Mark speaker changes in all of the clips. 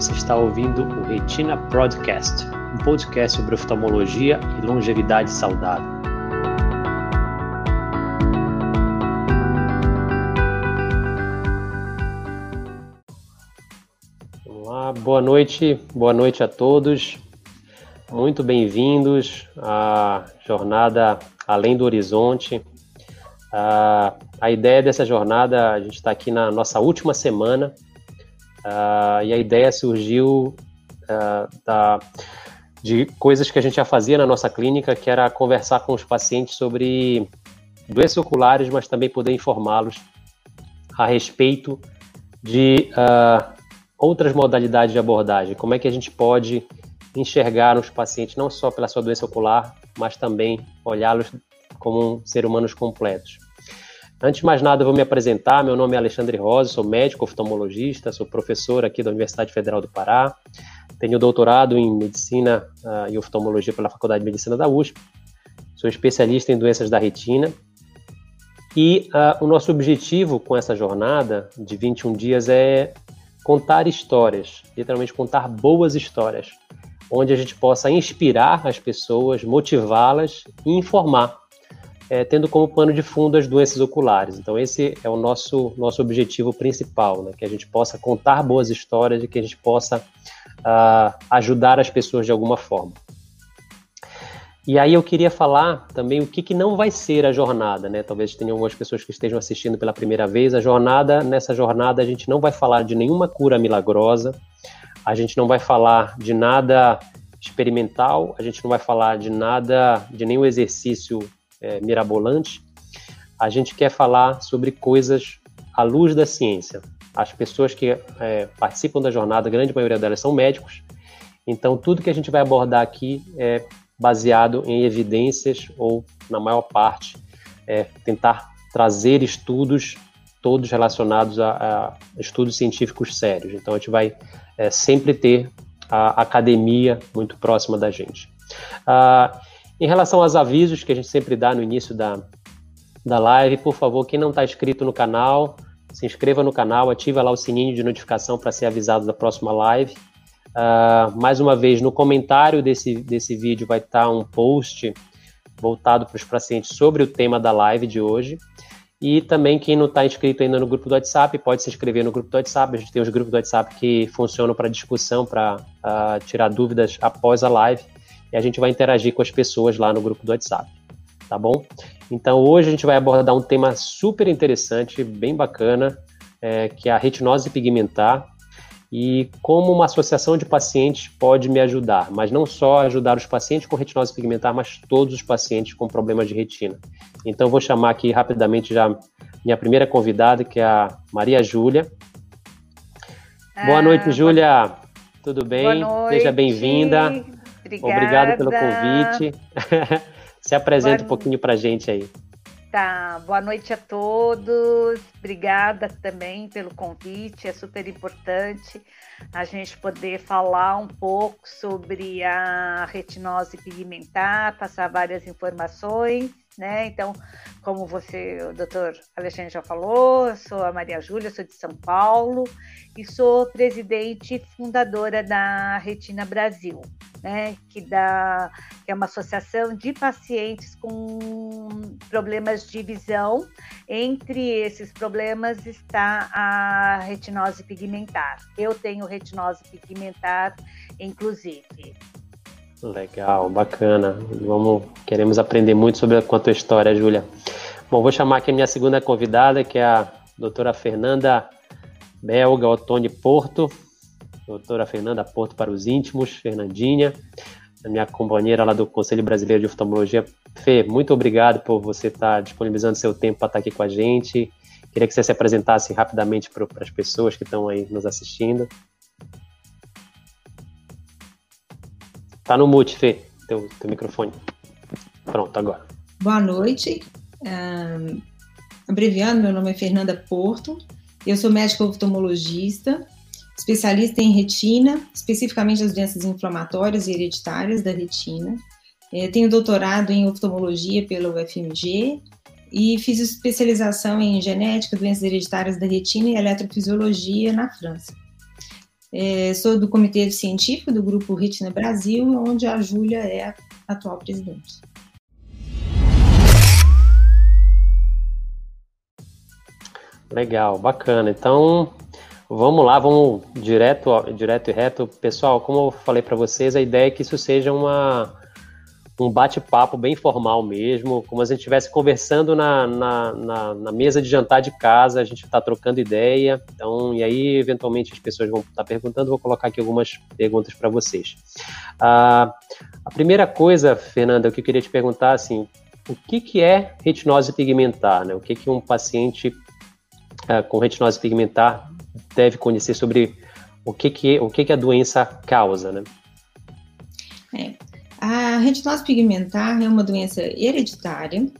Speaker 1: Você está ouvindo o Retina Podcast, um podcast sobre oftalmologia e longevidade saudável. Olá, boa noite, boa noite a todos. Muito bem-vindos à jornada Além do Horizonte. A, a ideia dessa jornada, a gente está aqui na nossa última semana Uh, e a ideia surgiu uh, da, de coisas que a gente já fazia na nossa clínica, que era conversar com os pacientes sobre doenças oculares, mas também poder informá-los a respeito de uh, outras modalidades de abordagem. Como é que a gente pode enxergar os pacientes não só pela sua doença ocular, mas também olhá-los como seres humanos completos. Antes de mais nada, eu vou me apresentar. Meu nome é Alexandre Rosa, sou médico oftalmologista, sou professor aqui da Universidade Federal do Pará. Tenho doutorado em medicina uh, e oftalmologia pela Faculdade de Medicina da USP. Sou especialista em doenças da retina. E uh, o nosso objetivo com essa jornada de 21 dias é contar histórias, literalmente contar boas histórias, onde a gente possa inspirar as pessoas, motivá-las e informar é, tendo como pano de fundo as doenças oculares. Então, esse é o nosso, nosso objetivo principal, né? que a gente possa contar boas histórias e que a gente possa uh, ajudar as pessoas de alguma forma. E aí eu queria falar também o que, que não vai ser a jornada, né? Talvez tenham algumas pessoas que estejam assistindo pela primeira vez. A jornada, nessa jornada, a gente não vai falar de nenhuma cura milagrosa, a gente não vai falar de nada experimental, a gente não vai falar de nada, de nenhum exercício é, mirabolante, a gente quer falar sobre coisas à luz da ciência. As pessoas que é, participam da jornada, a grande maioria delas são médicos, então tudo que a gente vai abordar aqui é baseado em evidências ou, na maior parte, é tentar trazer estudos todos relacionados a, a, estudos científicos sérios. Então a gente vai é, sempre ter a academia muito próxima da gente. Ah, em relação aos avisos que a gente sempre dá no início da, da live, por favor, quem não está inscrito no canal, se inscreva no canal, ativa lá o sininho de notificação para ser avisado da próxima live. Uh, mais uma vez, no comentário desse, desse vídeo vai estar tá um post voltado para os pacientes sobre o tema da live de hoje. E também quem não está inscrito ainda no grupo do WhatsApp, pode se inscrever no grupo do WhatsApp. A gente tem os grupos do WhatsApp que funcionam para discussão, para uh, tirar dúvidas após a live e a gente vai interagir com as pessoas lá no grupo do WhatsApp, tá bom? Então hoje a gente vai abordar um tema super interessante, bem bacana, é, que é a retinose pigmentar e como uma associação de pacientes pode me ajudar, mas não só ajudar os pacientes com retinose pigmentar, mas todos os pacientes com problemas de retina. Então vou chamar aqui rapidamente já minha primeira convidada, que é a Maria Júlia. Boa noite, ah, Júlia. Tudo bem?
Speaker 2: Boa noite.
Speaker 1: Seja bem-vinda.
Speaker 2: Obrigada.
Speaker 1: Obrigado pelo convite. Se apresenta Boa... um pouquinho para a gente aí.
Speaker 2: Tá, boa noite a todos. Obrigada também pelo convite. É super importante a gente poder falar um pouco sobre a retinose pigmentar, passar várias informações, né? Então, como você, o doutor Alexandre já falou, sou a Maria Júlia, sou de São Paulo e sou presidente e fundadora da Retina Brasil né, que, dá, que é uma associação de pacientes com problemas de visão. Entre esses problemas está a retinose pigmentar. Eu tenho retinose pigmentar, inclusive.
Speaker 1: Legal, bacana. Vamos, queremos aprender muito sobre a tua história, Júlia. Bom, vou chamar aqui a minha segunda convidada, que é a doutora Fernanda Belga Otone Porto doutora Fernanda Porto para os íntimos, Fernandinha, a minha companheira lá do Conselho Brasileiro de Oftalmologia. Fê, muito obrigado por você estar disponibilizando seu tempo para estar aqui com a gente. Queria que você se apresentasse rapidamente para as pessoas que estão aí nos assistindo. Tá no mute, Fê, teu, teu microfone. Pronto, agora.
Speaker 3: Boa noite. Um, abreviando, meu nome é Fernanda Porto. Eu sou médica oftalmologista especialista em retina, especificamente as doenças inflamatórias e hereditárias da retina. É, tenho doutorado em oftalmologia pela UFMG e fiz especialização em genética, doenças hereditárias da retina e eletrofisiologia na França. É, sou do comitê científico do Grupo Retina Brasil, onde a Júlia é a atual presidente.
Speaker 1: Legal, bacana. Então, vamos lá, vamos direto, direto e reto. Pessoal, como eu falei para vocês, a ideia é que isso seja uma, um bate-papo bem formal mesmo, como se a gente estivesse conversando na, na, na, na, mesa de jantar de casa, a gente está trocando ideia, então, e aí, eventualmente, as pessoas vão estar tá perguntando, vou colocar aqui algumas perguntas para vocês. Ah, a primeira coisa, Fernanda, que eu queria te perguntar, assim, o que, que é retinose pigmentar, né? O que, que um paciente ah, com retinose pigmentar deve conhecer sobre o que, que, o que, que a doença causa, né?
Speaker 3: É, a retinose pigmentar é uma doença hereditária.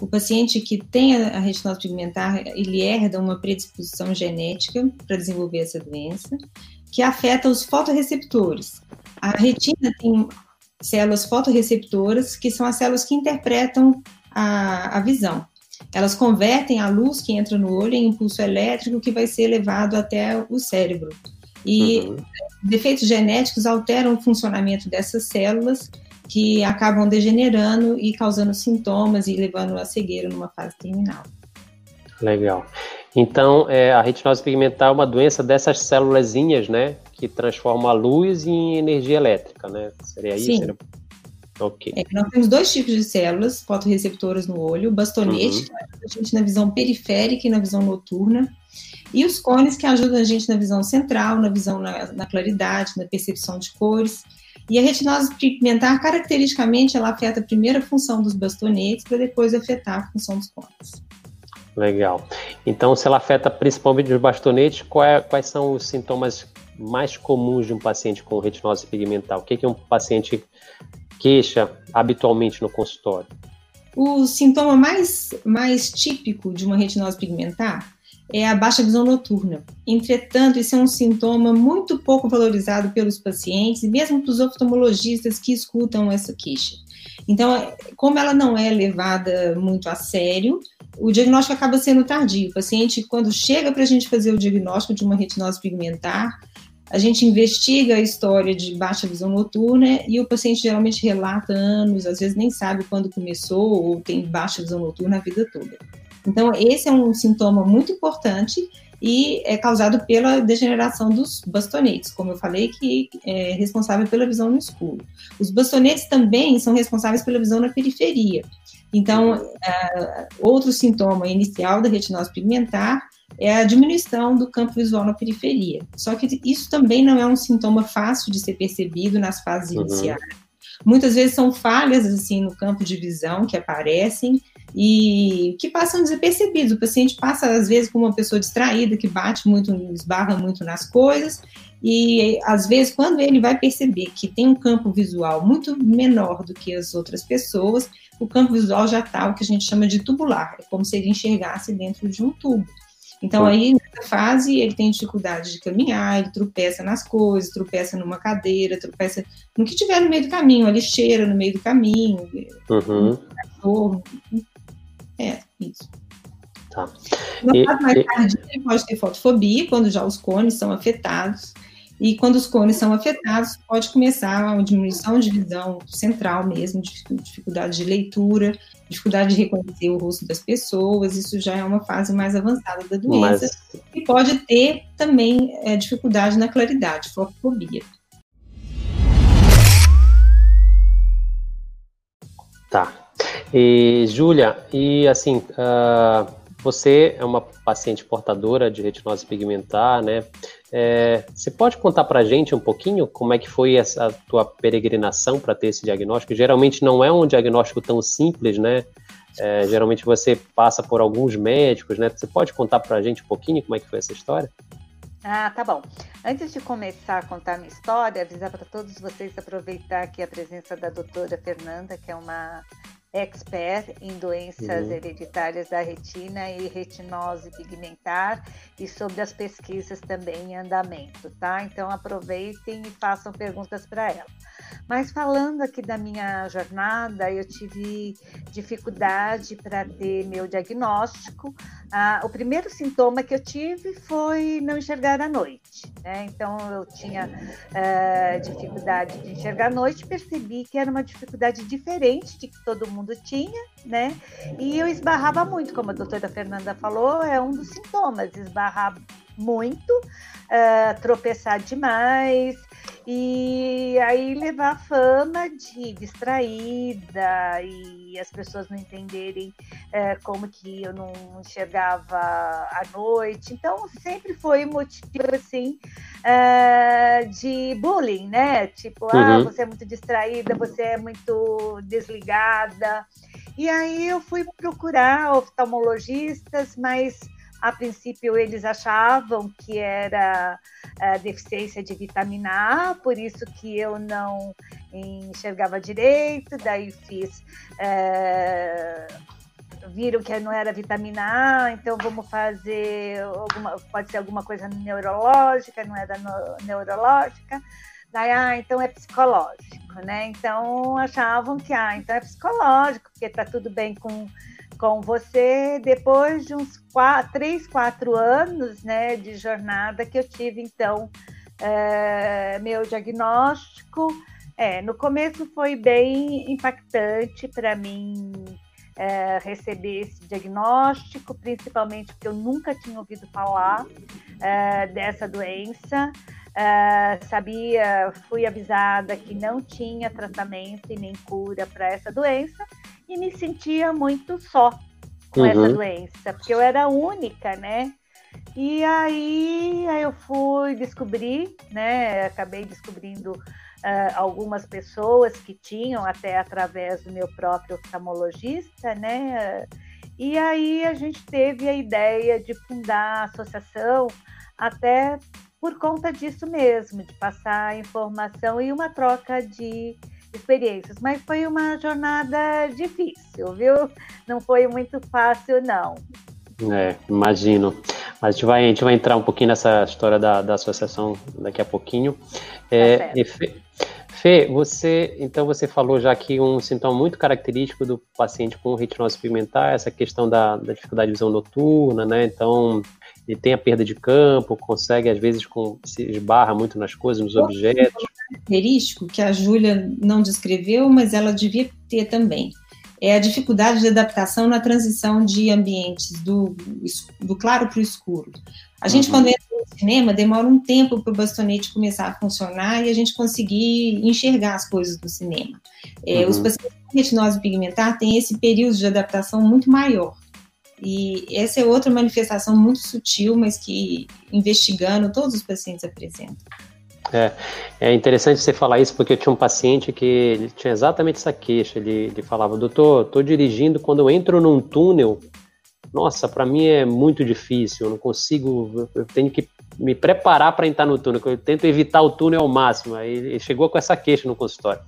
Speaker 3: O paciente que tem a retinose pigmentar, ele herda uma predisposição genética para desenvolver essa doença, que afeta os fotoreceptores. A retina tem células fotoreceptoras, que são as células que interpretam a, a visão. Elas convertem a luz que entra no olho em impulso elétrico que vai ser levado até o cérebro. E uhum. defeitos genéticos alteram o funcionamento dessas células que acabam degenerando e causando sintomas e levando a cegueira numa fase terminal.
Speaker 1: Legal. Então, é, a retinose pigmentar é uma doença dessas células, né, que transformam a luz em energia elétrica, né? Seria isso?
Speaker 3: Sim.
Speaker 1: Seria...
Speaker 3: Ok. É, nós temos dois tipos de células fotorreceptoras no olho, o bastonete, uhum. que ajuda a gente na visão periférica e na visão noturna, e os cones, que ajudam a gente na visão central, na visão na, na claridade, na percepção de cores. E a retinose pigmentar, caracteristicamente, ela afeta primeiro a função dos bastonetes para depois afetar a função dos cones.
Speaker 1: Legal. Então, se ela afeta principalmente os bastonetes, é, quais são os sintomas mais comuns de um paciente com retinose pigmentar? O que, que um paciente queixa habitualmente no consultório?
Speaker 3: O sintoma mais, mais típico de uma retinose pigmentar é a baixa visão noturna. Entretanto, isso é um sintoma muito pouco valorizado pelos pacientes e mesmo pelos oftalmologistas que escutam essa queixa. Então, como ela não é levada muito a sério, o diagnóstico acaba sendo tardio. O paciente, quando chega para a gente fazer o diagnóstico de uma retinose pigmentar, a gente investiga a história de baixa visão noturna e o paciente geralmente relata anos, às vezes nem sabe quando começou ou tem baixa visão noturna a vida toda. Então, esse é um sintoma muito importante e é causado pela degeneração dos bastonetes, como eu falei, que é responsável pela visão no escuro. Os bastonetes também são responsáveis pela visão na periferia. Então, uh, outro sintoma inicial da retinose pigmentar é a diminuição do campo visual na periferia. Só que isso também não é um sintoma fácil de ser percebido nas fases uhum. iniciais. Muitas vezes são falhas assim no campo de visão que aparecem e que passam desapercebidos. O paciente passa, às vezes, com uma pessoa distraída, que bate muito, esbarra muito nas coisas, e às vezes, quando ele vai perceber que tem um campo visual muito menor do que as outras pessoas, o campo visual já está o que a gente chama de tubular, é como se ele enxergasse dentro de um tubo. Então, aí, nessa fase, ele tem dificuldade de caminhar, ele tropeça nas coisas, tropeça numa cadeira, tropeça no que tiver no meio do caminho, a lixeira no meio do caminho, uhum. É, isso. Tá. No e, caso mais e... pode ter fotofobia, quando já os cones são afetados. E quando os cones são afetados, pode começar uma diminuição de visão central mesmo, dificuldade de leitura, dificuldade de reconhecer o rosto das pessoas. Isso já é uma fase mais avançada da doença. Mas... E pode ter também é, dificuldade na claridade, fotofobia.
Speaker 1: E, Júlia, e assim, uh, você é uma paciente portadora de retinose pigmentar, né? É, você pode contar para a gente um pouquinho como é que foi essa tua peregrinação para ter esse diagnóstico? Geralmente não é um diagnóstico tão simples, né? É, geralmente você passa por alguns médicos, né? Você pode contar para a gente um pouquinho como é que foi essa história?
Speaker 2: Ah, tá bom. Antes de começar a contar minha história, avisar para todos vocês aproveitar aqui a presença da doutora Fernanda, que é uma expert em doenças uhum. hereditárias da retina e retinose pigmentar e sobre as pesquisas também em andamento, tá? Então aproveitem e façam perguntas para ela. Mas falando aqui da minha jornada, eu tive dificuldade para ter meu diagnóstico. Ah, o primeiro sintoma que eu tive foi não enxergar à noite. Né? Então, eu tinha ah, dificuldade de enxergar à noite, percebi que era uma dificuldade diferente de que todo mundo tinha, né? E eu esbarrava muito, como a doutora Fernanda falou, é um dos sintomas, esbarrar muito, uh, tropeçar demais e aí levar a fama de distraída e as pessoas não entenderem uh, como que eu não enxergava à noite. Então sempre foi motivo assim uh, de bullying, né? Tipo, ah, uhum. ah, você é muito distraída, você é muito desligada. E aí eu fui procurar oftalmologistas, mas a princípio, eles achavam que era uh, deficiência de vitamina A, por isso que eu não enxergava direito. Daí fiz. Uh, viram que não era vitamina A, então vamos fazer alguma, pode ser alguma coisa neurológica, não era no, neurológica. Daí, ah, então é psicológico, né? Então achavam que, ah, então é psicológico, porque tá tudo bem com com você depois de uns quatro, três, quatro anos né, de jornada que eu tive, então, é, meu diagnóstico. É, no começo foi bem impactante para mim é, receber esse diagnóstico, principalmente porque eu nunca tinha ouvido falar é, dessa doença. É, sabia, fui avisada que não tinha tratamento e nem cura para essa doença, e me sentia muito só com uhum. essa doença, porque eu era única, né? E aí, aí eu fui descobrir, né? Acabei descobrindo uh, algumas pessoas que tinham, até através do meu próprio oftalmologista, né? E aí a gente teve a ideia de fundar a associação até por conta disso mesmo, de passar informação e uma troca de experiências, mas foi uma jornada difícil, viu? Não foi muito fácil, não.
Speaker 1: É, imagino. Mas a gente vai, a gente vai entrar um pouquinho nessa história da, da associação daqui a pouquinho. É, tá Fê, Fê, você, então você falou já que um sintoma muito característico do paciente com retinose pigmentar é essa questão da, da dificuldade de visão noturna, né? Então, ele tem a perda de campo, consegue, às vezes, com, se esbarra muito nas coisas, nos Outro objetos.
Speaker 3: característico que a Júlia não descreveu, mas ela devia ter também. É a dificuldade de adaptação na transição de ambientes do, do claro para o escuro. A gente, uhum. quando entra no cinema, demora um tempo para o bastonete começar a funcionar e a gente conseguir enxergar as coisas do cinema. É, uhum. Os pacientes com retinose pigmentar têm esse período de adaptação muito maior. E essa é outra manifestação muito sutil, mas que, investigando, todos os pacientes apresentam.
Speaker 1: É, é interessante você falar isso, porque eu tinha um paciente que ele tinha exatamente essa queixa. Ele, ele falava, doutor, estou dirigindo, quando eu entro num túnel, nossa, para mim é muito difícil, eu não consigo, eu tenho que me preparar para entrar no túnel, eu tento evitar o túnel ao máximo. Aí ele chegou com essa queixa no consultório.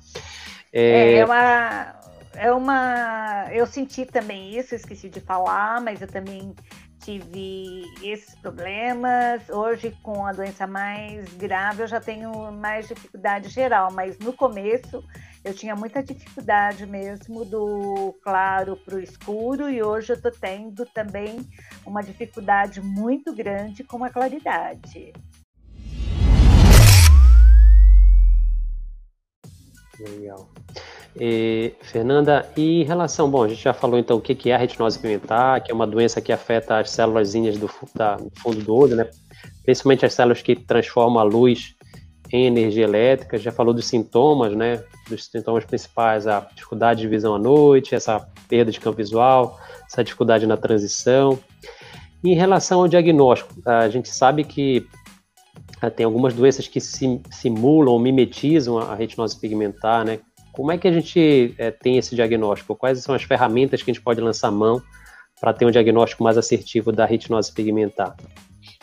Speaker 2: É, é uma, é uma. Eu senti também isso, esqueci de falar, mas eu também tive esses problemas. Hoje, com a doença mais grave, eu já tenho mais dificuldade geral, mas no começo eu tinha muita dificuldade mesmo do claro para o escuro, e hoje eu estou tendo também uma dificuldade muito grande com a claridade.
Speaker 1: Legal. E, Fernanda, e em relação, bom, a gente já falou então o que é a retinose pigmentar, que é uma doença que afeta as células do, da, do fundo do olho, né? Principalmente as células que transformam a luz em energia elétrica. Já falou dos sintomas, né? Dos sintomas principais, a dificuldade de visão à noite, essa perda de campo visual, essa dificuldade na transição. Em relação ao diagnóstico, a gente sabe que ah, tem algumas doenças que simulam, mimetizam a retinose pigmentar, né? Como é que a gente é, tem esse diagnóstico? Quais são as ferramentas que a gente pode lançar mão para ter um diagnóstico mais assertivo da retinose pigmentar?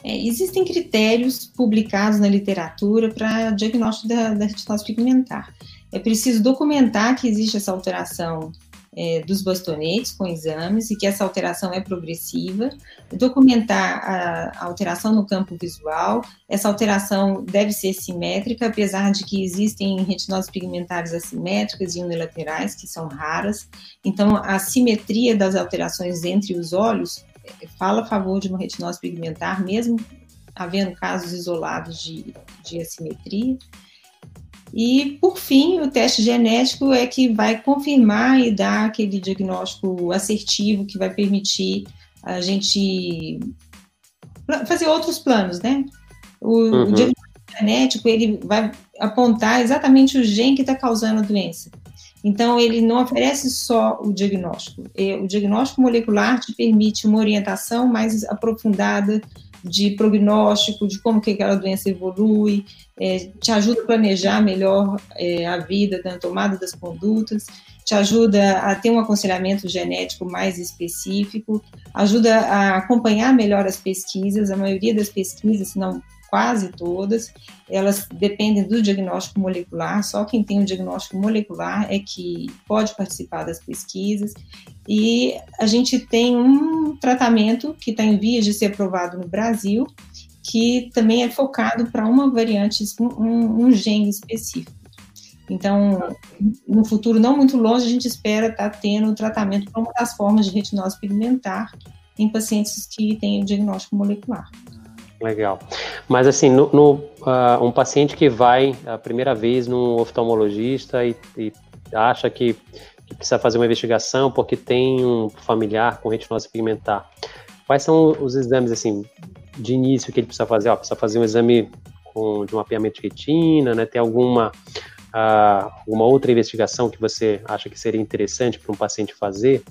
Speaker 3: É, existem critérios publicados na literatura para diagnóstico da, da retinose pigmentar. É preciso documentar que existe essa alteração é, dos bastonetes com exames e que essa alteração é progressiva, documentar a, a alteração no campo visual, essa alteração deve ser simétrica, apesar de que existem retinoses pigmentares assimétricas e unilaterais, que são raras, então a simetria das alterações entre os olhos é, fala a favor de uma retinose pigmentar, mesmo havendo casos isolados de, de assimetria. E, por fim, o teste genético é que vai confirmar e dar aquele diagnóstico assertivo que vai permitir a gente fazer outros planos, né? O, uhum. o diagnóstico genético ele vai apontar exatamente o gene que está causando a doença. Então, ele não oferece só o diagnóstico. O diagnóstico molecular te permite uma orientação mais aprofundada de prognóstico, de como que aquela doença evolui, é, te ajuda a planejar melhor é, a vida, na tomada das condutas, te ajuda a ter um aconselhamento genético mais específico, ajuda a acompanhar melhor as pesquisas, a maioria das pesquisas, se não quase todas, elas dependem do diagnóstico molecular, só quem tem o diagnóstico molecular é que pode participar das pesquisas, e a gente tem um tratamento que está em vias de ser aprovado no Brasil, que também é focado para uma variante, um, um gene específico. Então, no futuro não muito longe, a gente espera estar tá tendo tratamento para uma das formas de retinose pigmentar em pacientes que têm o diagnóstico molecular.
Speaker 1: Legal. Mas assim, no, no uh, um paciente que vai a primeira vez num oftalmologista e, e acha que, que, precisa fazer uma investigação porque tem um familiar com retinose pigmentar, quais são os exames assim de início que ele precisa fazer? Ó, precisa fazer um exame com, de mapeamento de retina, né? Tem alguma uh, uma outra investigação que você acha que seria interessante para um paciente fazer?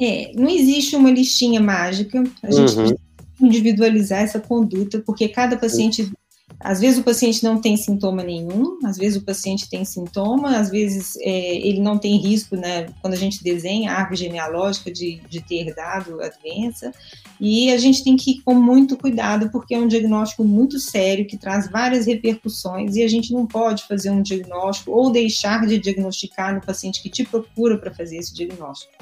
Speaker 3: É, não existe uma listinha mágica. A gente uhum individualizar essa conduta, porque cada paciente, às vezes o paciente não tem sintoma nenhum, às vezes o paciente tem sintoma, às vezes é, ele não tem risco, né, quando a gente desenha a árvore genealógica de, de ter herdado a doença, e a gente tem que ir com muito cuidado, porque é um diagnóstico muito sério, que traz várias repercussões, e a gente não pode fazer um diagnóstico ou deixar de diagnosticar no paciente que te procura para fazer esse diagnóstico.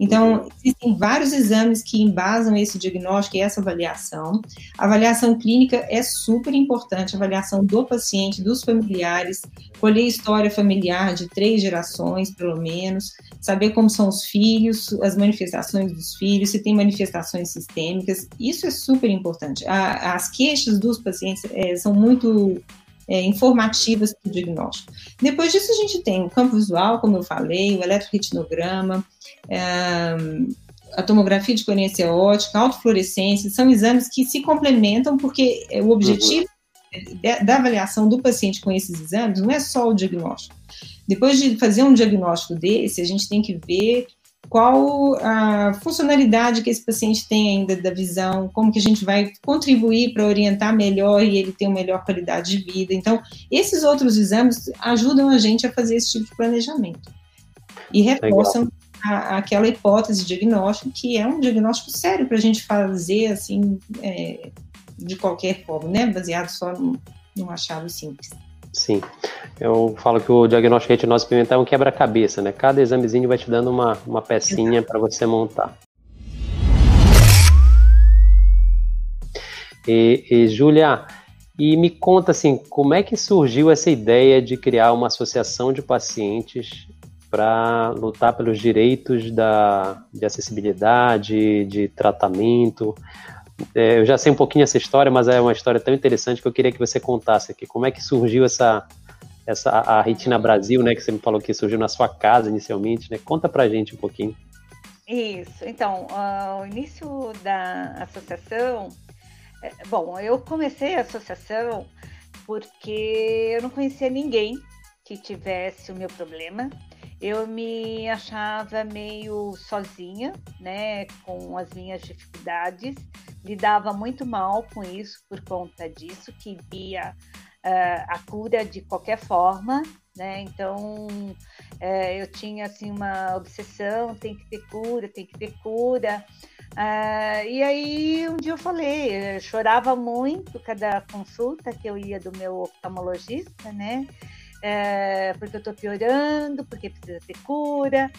Speaker 3: Então, existem vários exames que embasam esse diagnóstico e essa avaliação. A avaliação clínica é super importante, a avaliação do paciente, dos familiares, colher história familiar de três gerações, pelo menos, saber como são os filhos, as manifestações dos filhos, se tem manifestações sistêmicas, isso é super importante. as queixas dos pacientes é, são muito é, informativas para o diagnóstico. Depois disso, a gente tem o campo visual, como eu falei, o eletroretinograma, é, a tomografia de coerência ótica, autofluorescência, são exames que se complementam, porque é, o objetivo uhum. da avaliação do paciente com esses exames não é só o diagnóstico. Depois de fazer um diagnóstico desse, a gente tem que ver qual a funcionalidade que esse paciente tem ainda da visão, como que a gente vai contribuir para orientar melhor e ele ter uma melhor qualidade de vida. Então, esses outros exames ajudam a gente a fazer esse tipo de planejamento e reforçam a, aquela hipótese de diagnóstico que é um diagnóstico sério para a gente fazer assim é, de qualquer forma, né, baseado só num, num achado simples.
Speaker 1: Sim. Eu falo que o diagnóstico de retinose pigmentar é um quebra-cabeça, né? Cada examezinho vai te dando uma, uma pecinha para você montar. E, e Júlia, e me conta assim, como é que surgiu essa ideia de criar uma associação de pacientes para lutar pelos direitos da, de acessibilidade, de tratamento? É, eu já sei um pouquinho essa história, mas é uma história tão interessante que eu queria que você contasse aqui. Como é que surgiu essa, essa a Retina Brasil, né? Que você me falou que surgiu na sua casa inicialmente, né? Conta pra gente um pouquinho.
Speaker 2: Isso. Então, uh, o início da associação, é, bom, eu comecei a associação porque eu não conhecia ninguém que tivesse o meu problema eu me achava meio sozinha, né, com as minhas dificuldades, lidava muito mal com isso por conta disso, queria uh, a cura de qualquer forma, né, então uh, eu tinha assim uma obsessão, tem que ter cura, tem que ter cura, uh, e aí um dia eu falei, eu chorava muito cada consulta que eu ia do meu oftalmologista, né, é, porque eu estou piorando, porque precisa ter cura.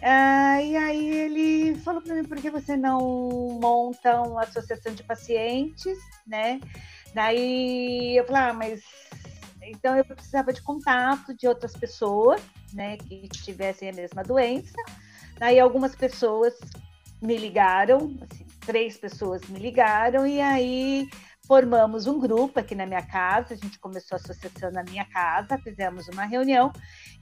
Speaker 2: Ah, e aí ele falou para mim, por que você não monta uma associação de pacientes, né? Daí eu falei, ah, mas então eu precisava de contato de outras pessoas, né, que tivessem a mesma doença. Daí algumas pessoas me ligaram, assim, três pessoas me ligaram e aí formamos um grupo aqui na minha casa, a gente começou a associação na minha casa, fizemos uma reunião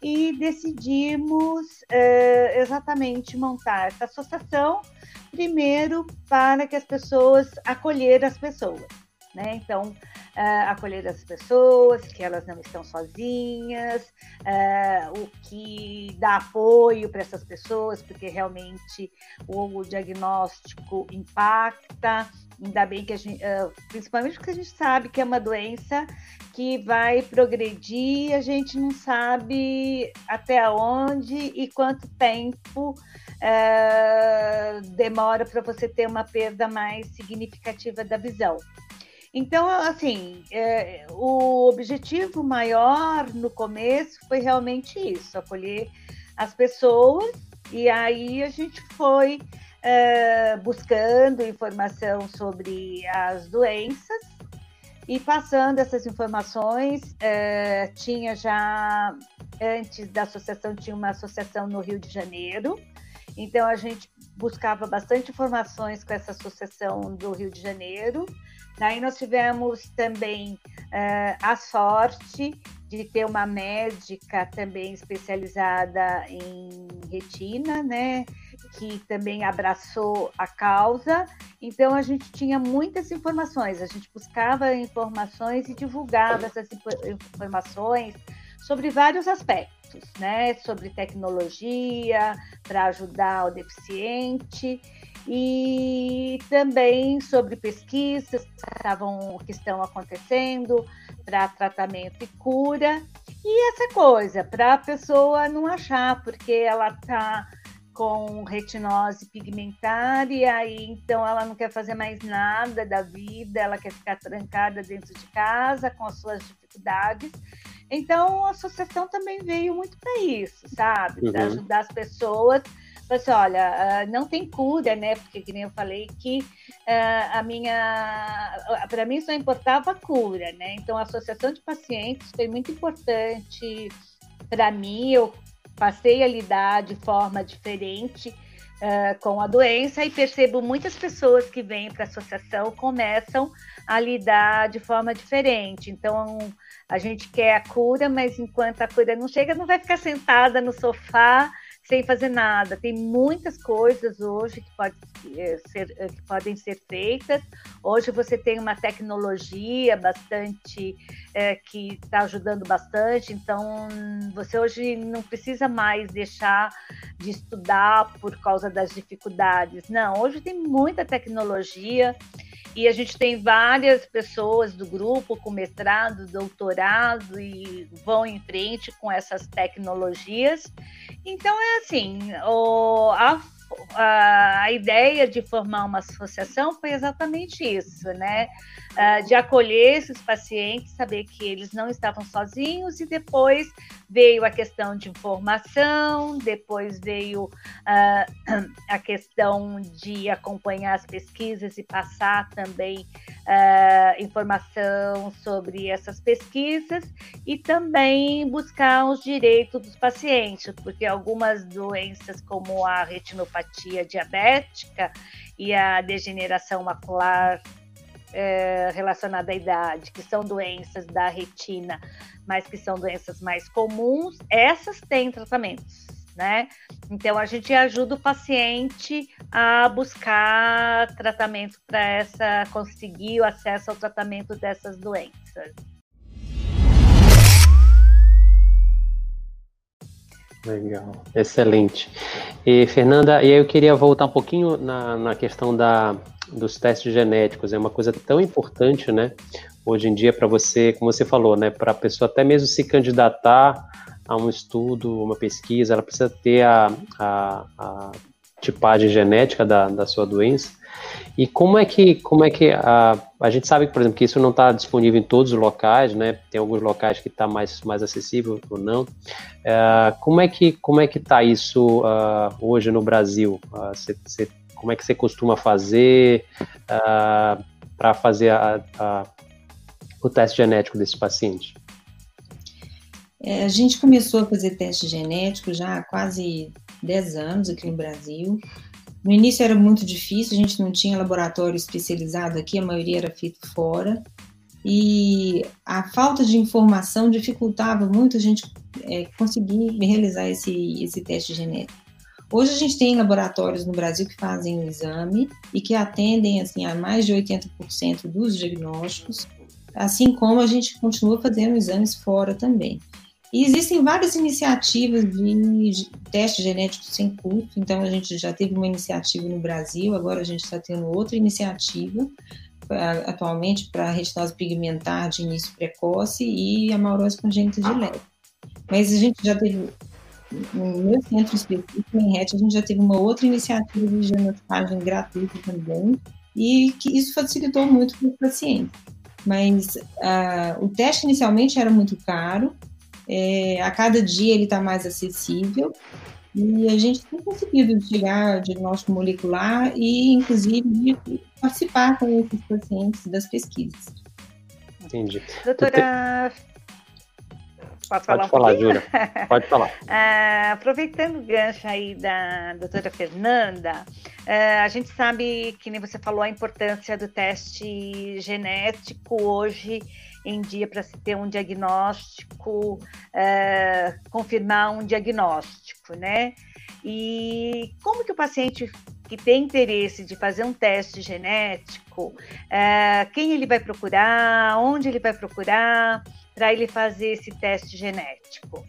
Speaker 2: e decidimos uh, exatamente montar essa associação, primeiro para que as pessoas acolher as pessoas. Né? Então, uh, acolher as pessoas, que elas não estão sozinhas, uh, o que dá apoio para essas pessoas, porque realmente o, o diagnóstico impacta, Ainda bem que a gente, uh, principalmente porque a gente sabe que é uma doença que vai progredir, a gente não sabe até onde e quanto tempo uh, demora para você ter uma perda mais significativa da visão. Então, assim, é, o objetivo maior no começo foi realmente isso, acolher as pessoas, e aí a gente foi uh, buscando informação sobre as doenças e passando essas informações. Uh, tinha já, antes da associação, tinha uma associação no Rio de Janeiro, então a gente buscava bastante informações com essa associação do Rio de Janeiro. Daí nós tivemos também uh, a sorte de ter uma médica também especializada em retina, né? Que também abraçou a causa. Então a gente tinha muitas informações, a gente buscava informações e divulgava essas informações sobre vários aspectos, né? Sobre tecnologia para ajudar o deficiente e também sobre pesquisas que, estavam, que estão acontecendo para tratamento e cura. E essa coisa, para a pessoa não achar, porque ela está com retinose pigmentar e aí então ela não quer fazer mais nada da vida, ela quer ficar trancada dentro de casa com as suas dificuldades. Então a associação também veio muito para isso, sabe? Para uhum. ajudar as pessoas. Assim, olha, ah, não tem cura, né? Porque, como eu falei, que uh, a minha. Para mim só importava a cura, né? Então, a associação de pacientes foi muito importante para mim. Eu passei a lidar de forma diferente uh, com a doença e percebo muitas pessoas que vêm para a associação começam a lidar de forma diferente. Então, a gente quer a cura, mas enquanto a cura não chega, não vai ficar sentada no sofá sem fazer nada. Tem muitas coisas hoje que, pode eh, ser, eh, que podem ser feitas. Hoje você tem uma tecnologia bastante é, que está ajudando bastante, então você hoje não precisa mais deixar de estudar por causa das dificuldades. Não, hoje tem muita tecnologia e a gente tem várias pessoas do grupo com mestrado, doutorado e vão em frente com essas tecnologias. Então é assim, o, a, a, a ideia de formar uma associação foi exatamente isso, né? uh, de acolher esses pacientes, saber que eles não estavam sozinhos, e depois veio a questão de informação, depois veio uh, a questão de acompanhar as pesquisas e passar também uh, informação sobre essas pesquisas, e também buscar os direitos dos pacientes, porque algumas doenças, como a retinopatia diabética e a degeneração macular é, relacionada à idade, que são doenças da retina, mas que são doenças mais comuns, essas têm tratamentos. Né? Então a gente ajuda o paciente a buscar tratamento para essa conseguir o acesso ao tratamento dessas doenças.
Speaker 1: Legal, excelente. E Fernanda, e aí eu queria voltar um pouquinho na, na questão da, dos testes genéticos. É uma coisa tão importante, né? Hoje em dia, para você, como você falou, né? Para a pessoa até mesmo se candidatar a um estudo, uma pesquisa, ela precisa ter a, a, a tipagem genética da, da sua doença. E como é que, como é que a, a gente sabe, por exemplo, que isso não está disponível em todos os locais, né? Tem alguns locais que está mais, mais acessível ou não. Uh, como é que como é que está isso uh, hoje no Brasil? Uh, cê, cê, como é que você costuma fazer para fazer a, a, o teste genético desse paciente?
Speaker 3: É, a gente começou a fazer teste genético já há quase 10 anos aqui no Brasil. No início era muito difícil, a gente não tinha laboratório especializado aqui, a maioria era feito fora. E a falta de informação dificultava muito a gente é, conseguir realizar esse, esse teste genético. Hoje a gente tem laboratórios no Brasil que fazem o exame e que atendem assim a mais de 80% dos diagnósticos, assim como a gente continua fazendo exames fora também. E existem várias iniciativas de teste genético sem custo. Então, a gente já teve uma iniciativa no Brasil, agora a gente está tendo outra iniciativa atualmente para retinose pigmentar de início precoce e a maurose congênita de leve. Mas a gente já teve, no meu centro específico, em RET, a gente já teve uma outra iniciativa de genotipagem gratuita também, e que isso facilitou muito para os pacientes. Mas uh, o teste inicialmente era muito caro, é, a cada dia ele está mais acessível e a gente tem conseguido chegar ao diagnóstico molecular e, inclusive, participar com esses pacientes das pesquisas.
Speaker 1: Entendi.
Speaker 2: Doutora.
Speaker 1: Pode falar, Pode falar Júlia. Pode falar.
Speaker 2: uh, aproveitando o gancho aí da doutora Fernanda, uh, a gente sabe, que nem você falou, a importância do teste genético hoje em dia para se ter um diagnóstico, é, confirmar um diagnóstico, né? E como que o paciente que tem interesse de fazer um teste genético, quem ele vai procurar, onde ele vai procurar para ele fazer esse teste genético?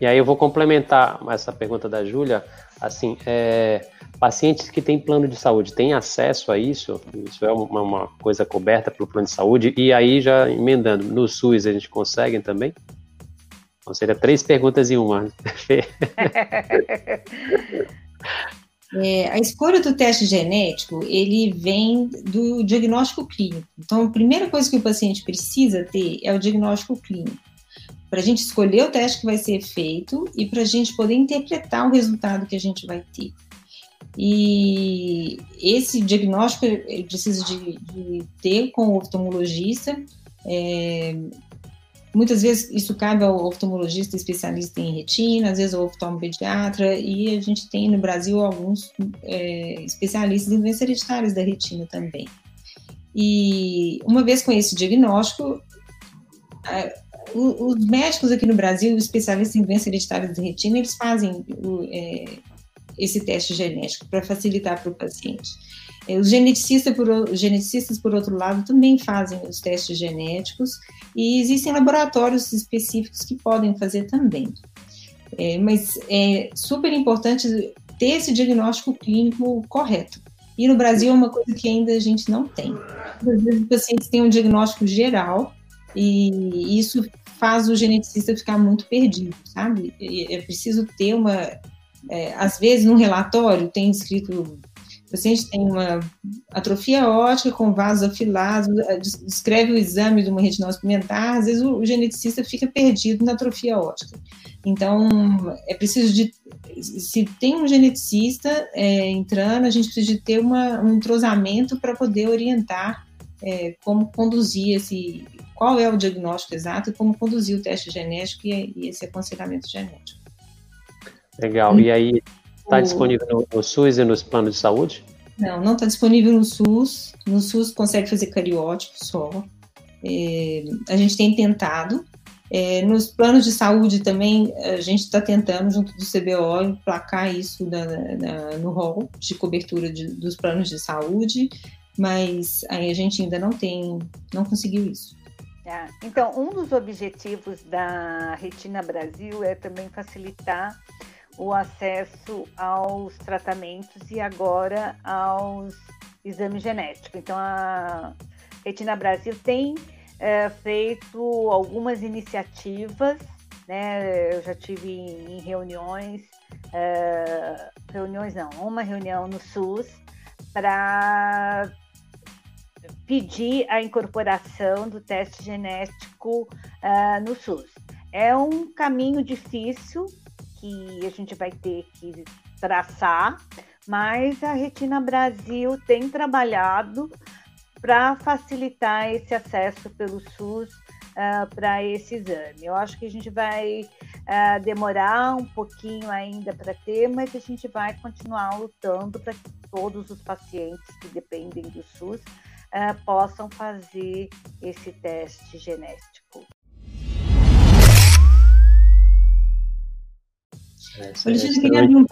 Speaker 1: E aí eu vou complementar essa pergunta da Júlia, assim, é, pacientes que têm plano de saúde têm acesso a isso? Isso é uma, uma, coisa coberta pelo plano de saúde? E aí, já emendando, no SUS a gente consegue também? Então, seria três perguntas em uma.
Speaker 3: É, a escolha do teste genético, ele vem do diagnóstico clínico. Então, a primeira coisa que o paciente precisa ter é o diagnóstico clínico. Para a gente escolher o teste que vai ser feito e para a gente poder interpretar o resultado que a gente vai ter. E esse diagnóstico ele precisa de, de ter com o oftalmologista. É, muitas vezes isso cabe ao oftalmologista especialista em retina, às vezes ao oftalmopediatra, e a gente tem no Brasil alguns é, especialistas em doenças hereditárias da retina também. E uma vez com esse diagnóstico, os médicos aqui no Brasil, especialistas em doenças hereditárias da retina, eles fazem é, esse teste genético para facilitar para o paciente. É, os geneticistas por, geneticistas, por outro lado, também fazem os testes genéticos e existem laboratórios específicos que podem fazer também. É, mas é super importante ter esse diagnóstico clínico correto. E no Brasil é uma coisa que ainda a gente não tem. Às vezes os pacientes têm um diagnóstico geral e isso faz o geneticista ficar muito perdido, sabe? É preciso ter uma é, às vezes, no relatório tem escrito paciente tem uma atrofia óptica com vasos afilados, descreve o exame de uma retinose pigmentar, às vezes o, geneticista fica perdido na atrofia óptica. Então, é preciso de, se tem um geneticista é, entrando, a gente precisa de ter uma, um entrosamento para poder orientar é, como conduzir esse, qual é o diagnóstico exato e como conduzir o teste genético e, e esse aconselhamento genético.
Speaker 1: Legal. E aí, está disponível no, no, SUS e nos planos de saúde?
Speaker 3: Não, não está disponível no SUS. No SUS consegue fazer cariótipo só. É, a gente tem tentado. É, nos planos de saúde também, a gente está tentando, junto do CBO, emplacar isso da, da, no rol de cobertura de, dos planos de saúde, mas aí a gente ainda não tem, não conseguiu isso.
Speaker 2: Ah, então, um dos objetivos da Retina Brasil é também facilitar o acesso aos tratamentos e agora aos exames genéticos. Então, a Retina Brasil tem é, feito algumas iniciativas, né? Eu já tive em, reuniões, é, reuniões não, uma reunião no SUS para pedir a incorporação do teste genético uh, no SUS. É um caminho difícil que a gente vai ter que traçar, mas a Retina Brasil tem trabalhado para facilitar esse acesso pelo SUS uh, para esse exame. Eu acho que a gente vai uh, demorar um pouquinho ainda para ter, mas a gente vai continuar lutando para que todos os pacientes que dependem do SUS uh, possam fazer esse teste genético.
Speaker 3: É, Alexandre, queria abrir um.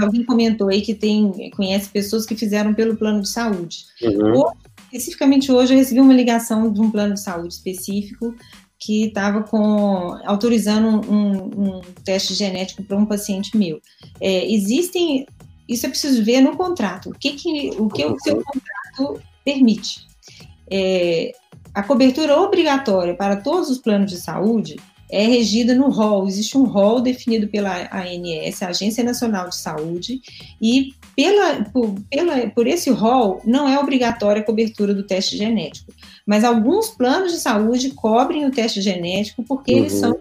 Speaker 3: Alguém comentou aí que tem, conhece pessoas que fizeram pelo plano de saúde. Uhum. Hoje, especificamente hoje, eu recebi uma ligação de um plano de saúde específico que estava autorizando um, um, teste genético para um paciente meu. É, existem, isso é preciso ver no contrato. O que, que o que o seu contrato permite? É, a cobertura obrigatória para todos os planos de saúde é regida no rol. Existe um rol definido pela ANS, a Agência Nacional de Saúde, e pela, por, pela, por esse rol não é obrigatória a cobertura do teste genético. Mas alguns planos de saúde cobrem o teste genético porque uhum. eles são.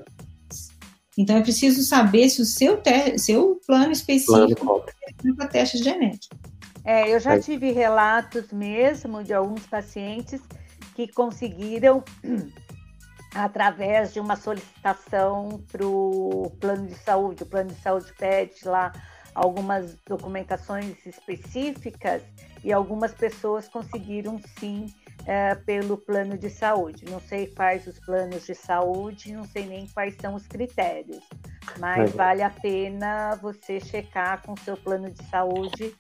Speaker 3: Então é preciso saber se o seu, te, seu plano específico plano para teste genético.
Speaker 2: É, eu já tive relatos mesmo de alguns pacientes que conseguiram através de uma solicitação para o plano de saúde. O plano de saúde pede lá algumas documentações específicas e algumas pessoas conseguiram sim é, pelo plano de saúde. Não sei quais os planos de saúde, não sei nem quais são os critérios, mas vale a pena você checar com o seu plano de saúde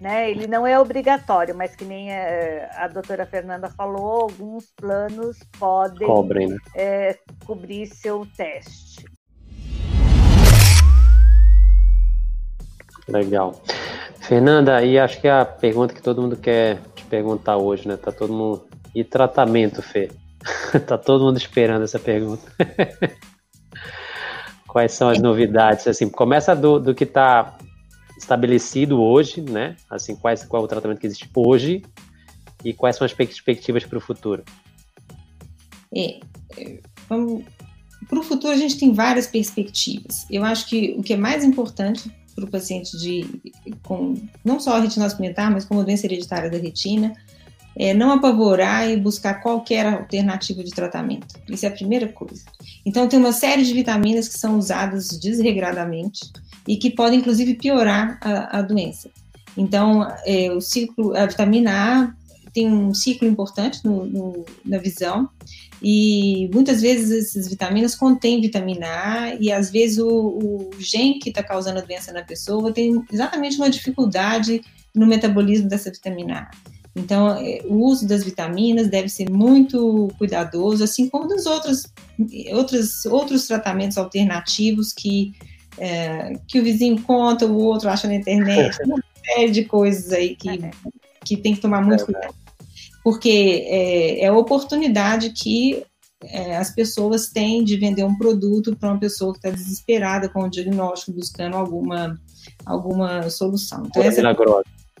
Speaker 2: né? Ele não é obrigatório, mas que nem a, eh, a doutora Fernanda falou, alguns planos podem Cobrem, né? é, cobrir seu teste.
Speaker 1: Legal. Fernanda, e acho que é a pergunta que todo mundo quer te perguntar hoje, né? Tá todo mundo. E tratamento, Fê? tá todo mundo esperando essa pergunta. Quais são as novidades? Assim, começa do, do que está estabelecido hoje, né? Assim, quais, qual é o tratamento que existe hoje e quais são as perspectivas para o futuro?
Speaker 3: É, para o futuro a gente tem várias perspectivas. Eu acho que o que é mais importante para o paciente de com não só a retinose pigmentar, mas como doença hereditária da retina, é não apavorar e buscar qualquer alternativa de tratamento. Isso é a primeira coisa. Então tem uma série de vitaminas que são usadas desregradamente e que podem, inclusive, piorar a, a doença. Então, é, o ciclo, a vitamina A tem um ciclo importante no, no, na visão e muitas vezes essas vitaminas contêm vitamina A e às vezes o, o gene que está causando a doença na pessoa tem exatamente uma dificuldade no metabolismo dessa vitamina A. Então, é, o uso das vitaminas deve ser muito cuidadoso, assim como dos outros, outros, outros tratamentos alternativos que é, que o vizinho conta, o outro acha na internet, uma série de coisas aí que, é. que tem que tomar muito cuidado. Porque é, é a oportunidade que é, as pessoas têm de vender um produto para uma pessoa que está desesperada com o diagnóstico, buscando alguma, alguma solução. Então, essa é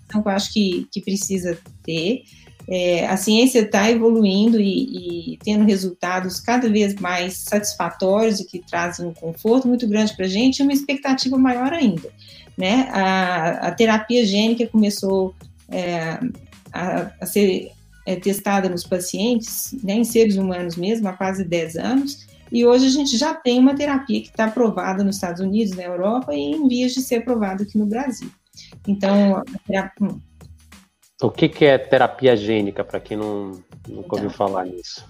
Speaker 3: que eu acho que, que precisa ter. É, a ciência está evoluindo e, e, tendo resultados cada vez mais satisfatórios e que trazem um conforto muito grande para a gente e uma expectativa maior ainda. Né? A, a terapia gênica começou é, a, a, ser é, testada nos pacientes, né, em seres humanos mesmo, há quase 10 anos, e hoje a gente já tem uma terapia que está aprovada nos Estados Unidos, na Europa e em vias de ser aprovada aqui no Brasil. Então, hum.
Speaker 1: O que, que é terapia gênica, para quem não, nunca ouviu então, falar nisso?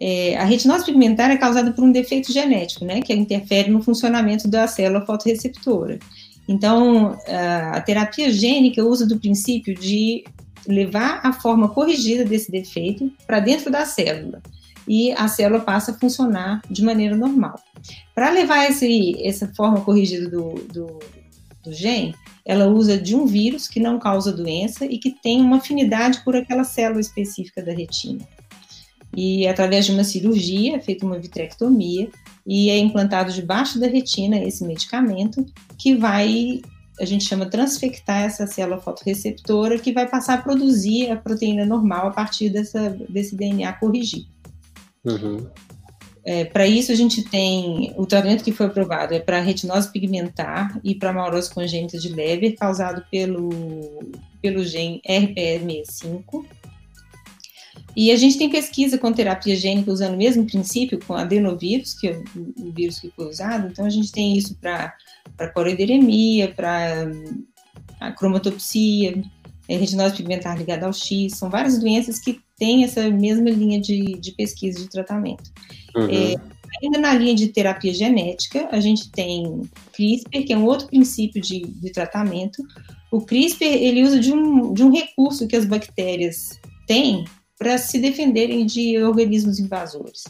Speaker 3: É, a retinose pigmentar é causada por um defeito genético, né, que interfere no funcionamento da célula fotorreceptora. Então, a terapia gênica usa do princípio de levar a forma corrigida desse defeito para dentro da célula e a célula passa a funcionar de maneira normal. Para levar esse, essa forma corrigida do, do, do gene, ela usa de um vírus que não causa doença e que tem uma afinidade por aquela célula específica da retina. E através de uma cirurgia, é feita uma vitrectomia, e é implantado debaixo da retina esse medicamento que vai a gente chama transfectar essa célula fotorreceptora que vai passar a produzir a proteína normal a partir dessa, desse DNA corrigido. Uhum. É, para isso, a gente tem o tratamento que foi aprovado é para retinose pigmentar e para maurose congênita de Leber, causado pelo, pelo gene RPE65. E a gente tem pesquisa com terapia gênica usando o mesmo princípio, com adenovírus, que é o, o vírus que foi usado. Então, a gente tem isso para corideremia, para a cromatopsia, é, retinose pigmentar ligada ao X. São várias doenças que têm essa mesma linha de, de pesquisa de tratamento. Uhum. É, ainda na linha de terapia genética, a gente tem CRISPR, que é um outro princípio de, de tratamento. O CRISPR, ele usa de um, de um recurso que as bactérias têm para se defenderem de organismos invasores.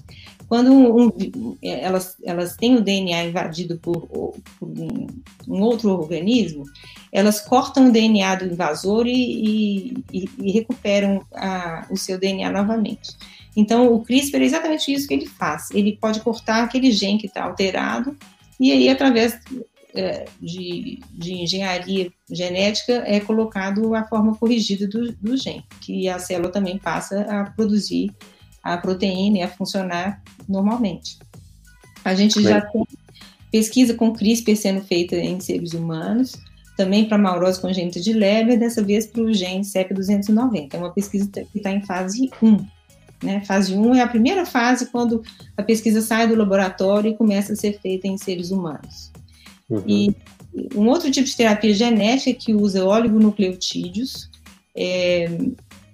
Speaker 3: Quando um, um, elas, elas têm o DNA invadido por, por um, um, outro organismo, elas cortam o DNA do invasor e, e, e recuperam a, o seu DNA novamente. Então, o CRISPR é exatamente isso que ele faz. Ele pode cortar aquele gene que está alterado e aí, através é, de, de, engenharia genética é colocado a forma corrigida do, do gene, que a célula também passa a produzir a proteína e a funcionar normalmente. A gente já tem pesquisa com CRISPR sendo feita em seres humanos, também para maurose congênita de Leber, dessa vez para o gene CEP290. É uma pesquisa que está em fase 1. Né? Fase 1 é a primeira fase quando a pesquisa sai do laboratório e começa a ser feita em seres humanos. Uhum. E um outro tipo de terapia genética que usa oligonucleotídeos, é,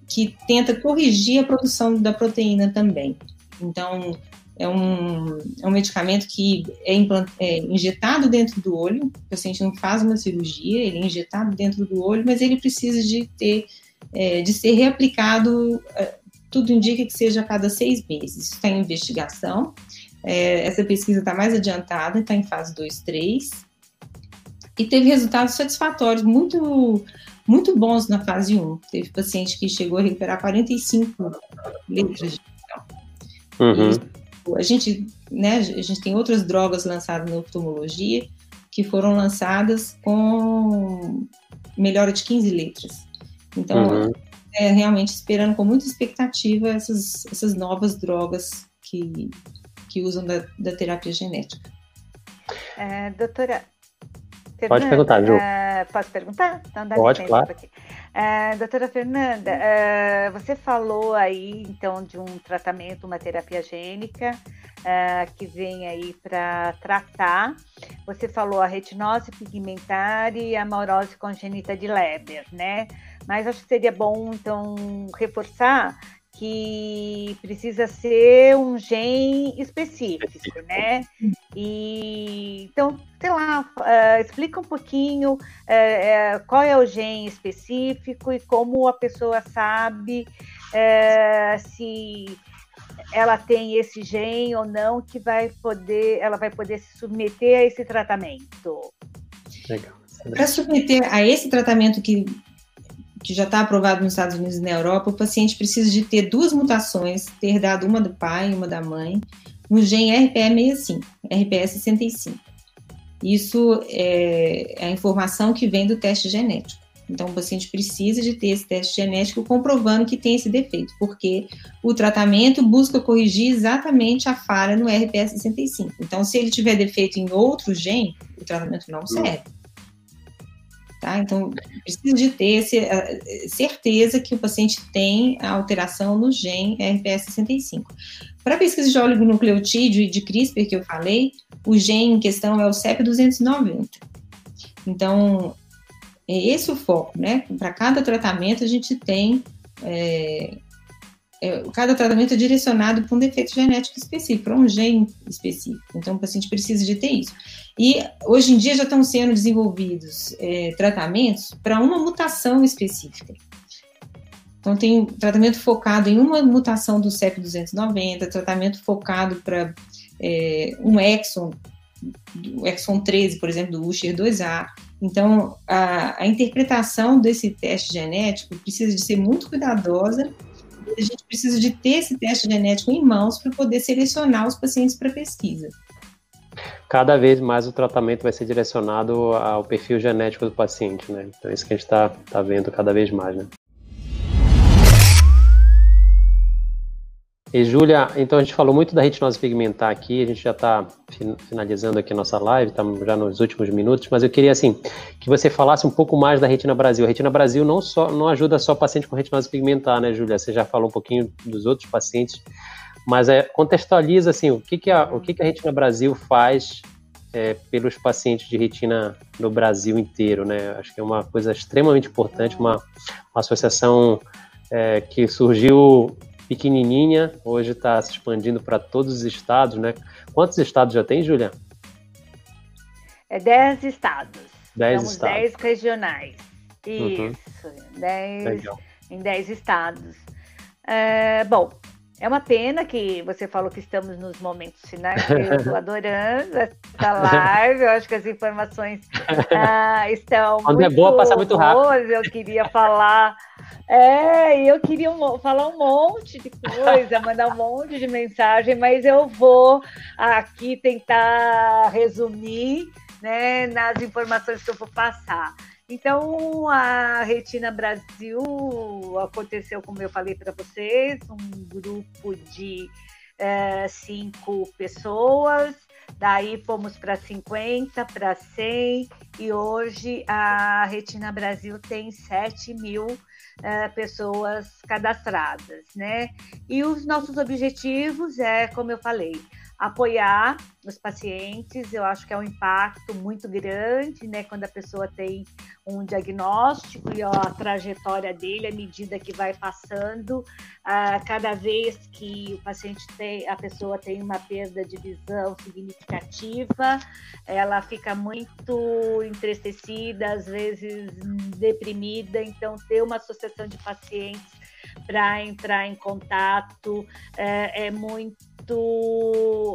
Speaker 3: que tenta corrigir a produção da proteína também. Então, é um, é um medicamento que é, é, injetado dentro do olho, o paciente não faz uma cirurgia, ele é injetado dentro do olho, mas ele precisa de ter, é, de ser reaplicado, é, tudo indica que seja a cada seis meses. Isso está em investigação, é, essa pesquisa está mais adiantada, está em fase 2, 3, e teve resultados satisfatórios, muito, muito bons na fase 1. Teve paciente que chegou a recuperar 45 letras de uhum. A gente, né, a gente tem outras drogas lançadas na oftalmologia que foram lançadas com melhora de 15 letras. Então, uhum. É realmente esperando com muita expectativa essas, essas novas drogas que, que usam da, da terapia genética.
Speaker 2: É, doutora,
Speaker 1: Fernanda, Pode perguntar, Ju.
Speaker 2: Uh, posso perguntar?
Speaker 1: Então, dá Pode, claro.
Speaker 2: Aqui. Uh, doutora Fernanda, uh, você falou aí, então, de um tratamento, uma terapia gênica, que vem aí para tratar. Você falou a retinose pigmentar e a maurose congênita de Leber, né? Mas acho que seria bom, então, reforçar que precisa ser um gene específico, né? E então, sei lá, uh, explica um pouquinho uh, uh, qual é o gene específico e como a pessoa sabe se ela tem esse gene ou não que vai poder, ela vai poder se submeter a esse tratamento.
Speaker 3: Legal. Para submeter a esse tratamento que que já está aprovado nos Estados Unidos e na Europa, o paciente precisa de ter duas mutações, ter dado uma do pai e uma da mãe, no gene RPE65, RPE65. Isso é, é a informação que vem do teste genético. Então, o paciente precisa de ter esse teste genético comprovando que tem esse defeito, porque o tratamento busca corrigir exatamente a falha no RPE65. Então, se ele tiver defeito em outro gene, o tratamento não serve. Tá? Então, precisa de ter esse, certeza que o paciente tem a alteração no gene RPS65. Para a pesquisa de oligonucleotídeo e de CRISPR que eu falei, o gene em questão é o CEP290. Então, é esse o foco, né? Para cada tratamento, a gente tem é, é, cada tratamento é direcionado para um defeito genético específico, para um gene específico. Então, o paciente precisa de ter isso. E hoje em dia já estão sendo desenvolvidos é, tratamentos para uma mutação específica. Então, tem tratamento focado em uma mutação do CEP290, tratamento focado para é, um exon, o exon 13, por exemplo, do Usher 2A. Então, a, a interpretação desse teste genético precisa de ser muito cuidadosa a gente precisa de ter esse teste genético em mãos para poder selecionar os pacientes para pesquisa.
Speaker 1: cada vez mais o tratamento vai ser direcionado ao perfil genético do paciente, né? Então, é isso que a gente está tá vendo cada vez mais, né? E, Júlia, então a gente falou muito da retinose pigmentar aqui, a gente já está finalizando aqui a nossa live, estamos já nos últimos minutos, mas eu queria, assim, que você falasse um pouco mais da Retina Brasil. A Retina Brasil não, só, não ajuda só paciente com retinose pigmentar, né, Júlia? Você já falou um pouquinho dos outros pacientes, mas é, contextualiza, assim, o que, que, a, o que, que a Retina Brasil faz é, pelos pacientes de retina no Brasil inteiro, né? Acho que é uma coisa extremamente importante, uma, uma associação é, que surgiu pequenininha, hoje está se expandindo para todos os estados, né? Quantos estados já tem, Julia?
Speaker 2: É 10 estados.
Speaker 1: 10 estados.
Speaker 2: 10 regionais. Uhum. Isso, uhum. dez, em 10 estados. É, bom, é uma pena que você falou que estamos nos momentos finais, eu estou adorando essa live, eu acho que as informações ah, estão
Speaker 1: Quando é muito é boa, passa muito rápido.
Speaker 2: Eu queria falar é, eu queria um, falar um monte de coisa, mandar um monte de mensagem, mas eu vou aqui tentar resumir né, nas informações que eu vou passar. Então, a Retina Brasil aconteceu, como eu falei para vocês, um grupo de é, cinco pessoas, daí fomos para 50, para 100, e hoje a Retina Brasil tem 7 mil uh, pessoas cadastradas, né? E os nossos objetivos é, como eu falei, apoiar os pacientes, eu acho que é um impacto muito grande, né, quando a pessoa tem um diagnóstico e ó, a trajetória dele, à medida que vai passando, uh, cada vez que o paciente tem, a pessoa tem uma perda de visão significativa, ela fica muito entristecida, às vezes deprimida, então ter uma associação de pacientes para entrar em contato é, é muito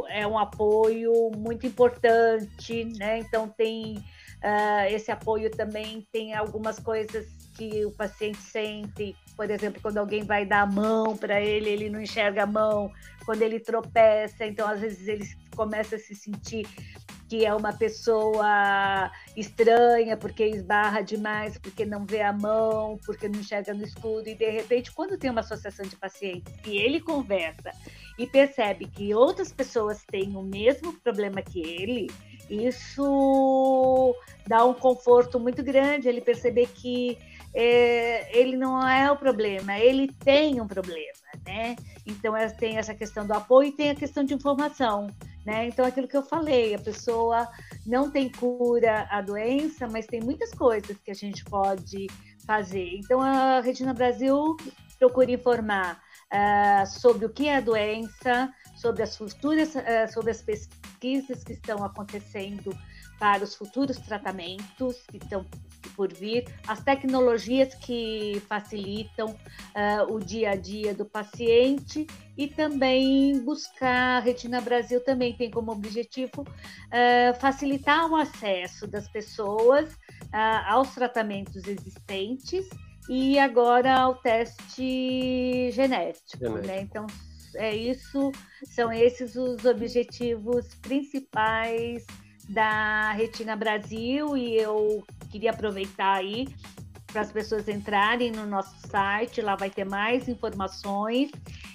Speaker 2: é um apoio muito importante, né? Então tem uh, esse apoio também tem algumas coisas que o paciente sente, por exemplo, quando alguém vai dar a mão para ele, ele não enxerga a mão, quando ele tropeça, então às vezes ele começa a se sentir que é uma pessoa estranha, porque esbarra demais, porque não vê a mão, porque não enxerga no escuro, e de repente, quando tem uma associação de pacientes e ele conversa e percebe que outras pessoas têm o mesmo problema que ele, isso dá um conforto muito grande, ele perceber que é, ele não é o problema, ele tem um problema, né? Então tem essa questão do apoio e tem a questão de informação. Né? Então, aquilo que eu falei, a pessoa não tem cura à doença, mas tem muitas coisas que a gente pode fazer. Então, a Retina Brasil procura informar uh, sobre o que é a doença, sobre as futuras, uh, sobre as pesquisas que estão acontecendo para os futuros tratamentos que estão por vir, as tecnologias que facilitam uh, o dia a dia do paciente e também buscar, a Retina Brasil também tem como objetivo uh, facilitar o acesso das pessoas uh, aos tratamentos existentes e agora ao teste genético, genético. Né? Então, é isso, são esses os objetivos principais da Retina Brasil e eu queria aproveitar aí para as pessoas entrarem no nosso site, lá vai ter mais informações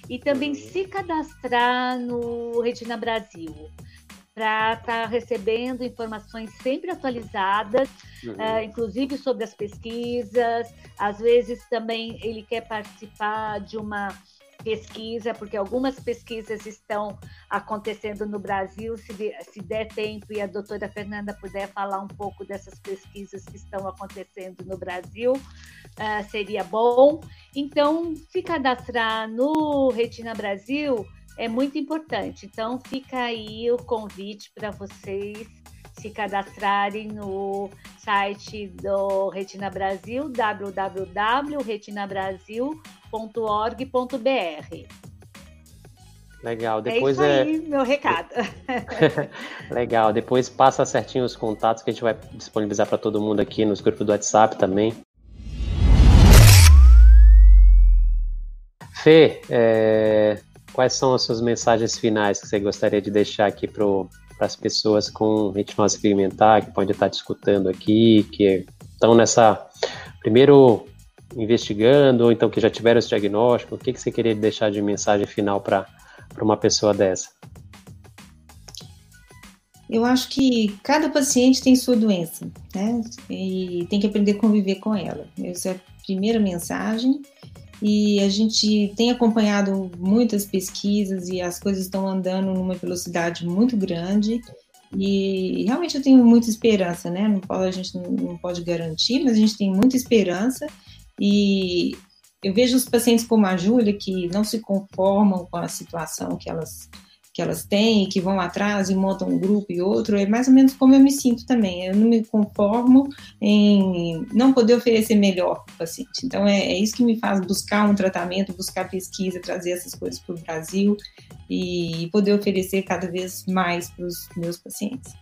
Speaker 2: e também se cadastrar no Retina Brasil para estar tá recebendo informações sempre atualizadas, uhum. uh, inclusive sobre as pesquisas. Às vezes também ele quer participar de uma pesquisa, porque algumas pesquisas estão acontecendo no Brasil. Se, se der tempo e a doutora Fernanda puder falar um pouco dessas pesquisas que estão acontecendo no Brasil, uh, seria bom. Então, se cadastrar no Retina Brasil é muito importante. Então, fica aí o convite para vocês se cadastrarem no site do Retina Brasil, www.retinabrasil.org.br.
Speaker 1: Legal, depois
Speaker 2: é isso aí, é... meu recado.
Speaker 1: Legal, depois passa certinho os contatos que a gente vai disponibilizar para todo mundo aqui nos grupos do WhatsApp também. Fê, é... quais são as suas mensagens finais que você gostaria de deixar aqui para as pessoas com retinose pigmentar que podem estar te escutando aqui, que estão nessa primeiro investigando ou então que já tiveram esse diagnóstico? O que, que você queria deixar de mensagem final para uma pessoa dessa?
Speaker 3: Eu acho que cada paciente tem sua doença, né? E tem que aprender a conviver com ela. Essa é a primeira mensagem. E a gente tem acompanhado muitas pesquisas e as coisas estão andando numa velocidade muito grande. E realmente eu tenho muita esperança, né? Não pode, a gente não pode garantir, mas a gente tem muita esperança. E eu vejo os pacientes como a Júlia que não se conformam com a situação que elas que elas têm, que vão atrás e montam um grupo e outro, é mais ou menos como eu me sinto também. Eu não me conformo em não poder oferecer melhor para o paciente. Então, é, é, isso que me faz buscar um tratamento, buscar pesquisa, trazer essas coisas para o Brasil e poder oferecer cada vez mais para os meus pacientes.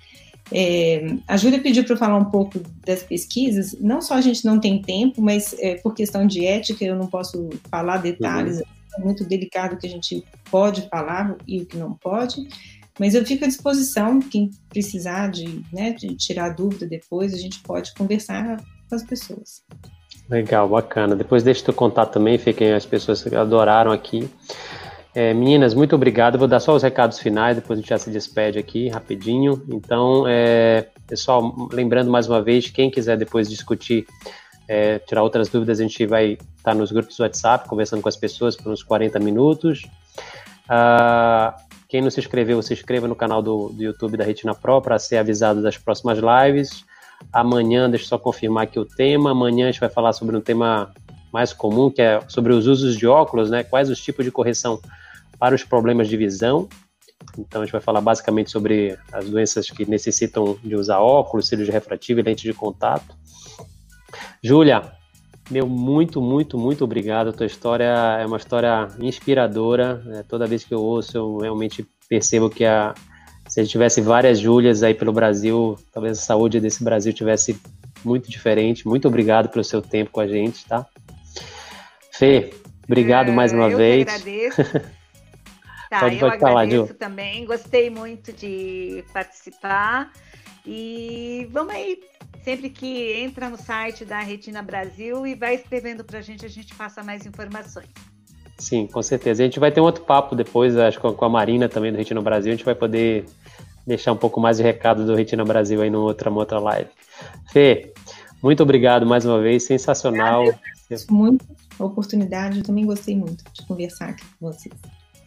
Speaker 3: É, a Júlia pediu para eu falar um pouco das pesquisas. Não só a gente não tem tempo, mas é, por questão de ética eu não posso falar detalhes uhum muito delicado que a gente pode falar e o que não pode, mas eu fico à disposição, quem precisar de, né, de tirar dúvida depois, a gente pode conversar com as pessoas.
Speaker 1: Legal, bacana. Depois deixa eu contar também, fiquem as pessoas que adoraram aqui. É, meninas, muito obrigado. vou dar só os recados finais, depois a gente já se despede aqui rapidinho. Então, é, pessoal, lembrando mais uma vez, quem quiser depois discutir é, tirar outras dúvidas, a gente vai estar tá nos grupos do WhatsApp, conversando com as pessoas por uns 40 minutos. Uh, quem não se inscreveu, se inscreva no canal do, do YouTube da Retina Pro para ser avisado das próximas lives. Amanhã, deixa eu só confirmar aqui o tema. Amanhã a gente vai falar sobre um tema mais comum, que é sobre os usos de óculos, né? Quais os tipos de correção para os problemas de visão. Então a gente vai falar basicamente sobre as doenças que necessitam de usar óculos, cílios refrativo e lente de contato. Júlia, meu muito, muito, muito obrigado. A tua história é uma história inspiradora. É, toda vez que eu ouço, eu realmente percebo que a, se a gente tivesse várias Júlias aí pelo Brasil, talvez a saúde desse Brasil tivesse muito diferente. Muito obrigado pelo seu tempo com a gente, tá? Fê, obrigado é, mais uma
Speaker 2: eu
Speaker 1: vez.
Speaker 2: Eu agradeço. tá, pode, pode eu falar, agradeço Ju. também. Gostei muito de participar. E vamos aí sempre que entra no site da Retina Brasil e vai escrevendo para a gente, a gente passa mais informações.
Speaker 1: Sim, com certeza. A gente vai ter um outro papo depois, acho que com a Marina também do Retina Brasil, a gente vai poder deixar um pouco mais de recado do Retina Brasil aí numa outra, numa outra live. Fê, muito obrigado mais uma vez, sensacional.
Speaker 3: Muito a oportunidade, eu também gostei muito de conversar aqui com vocês.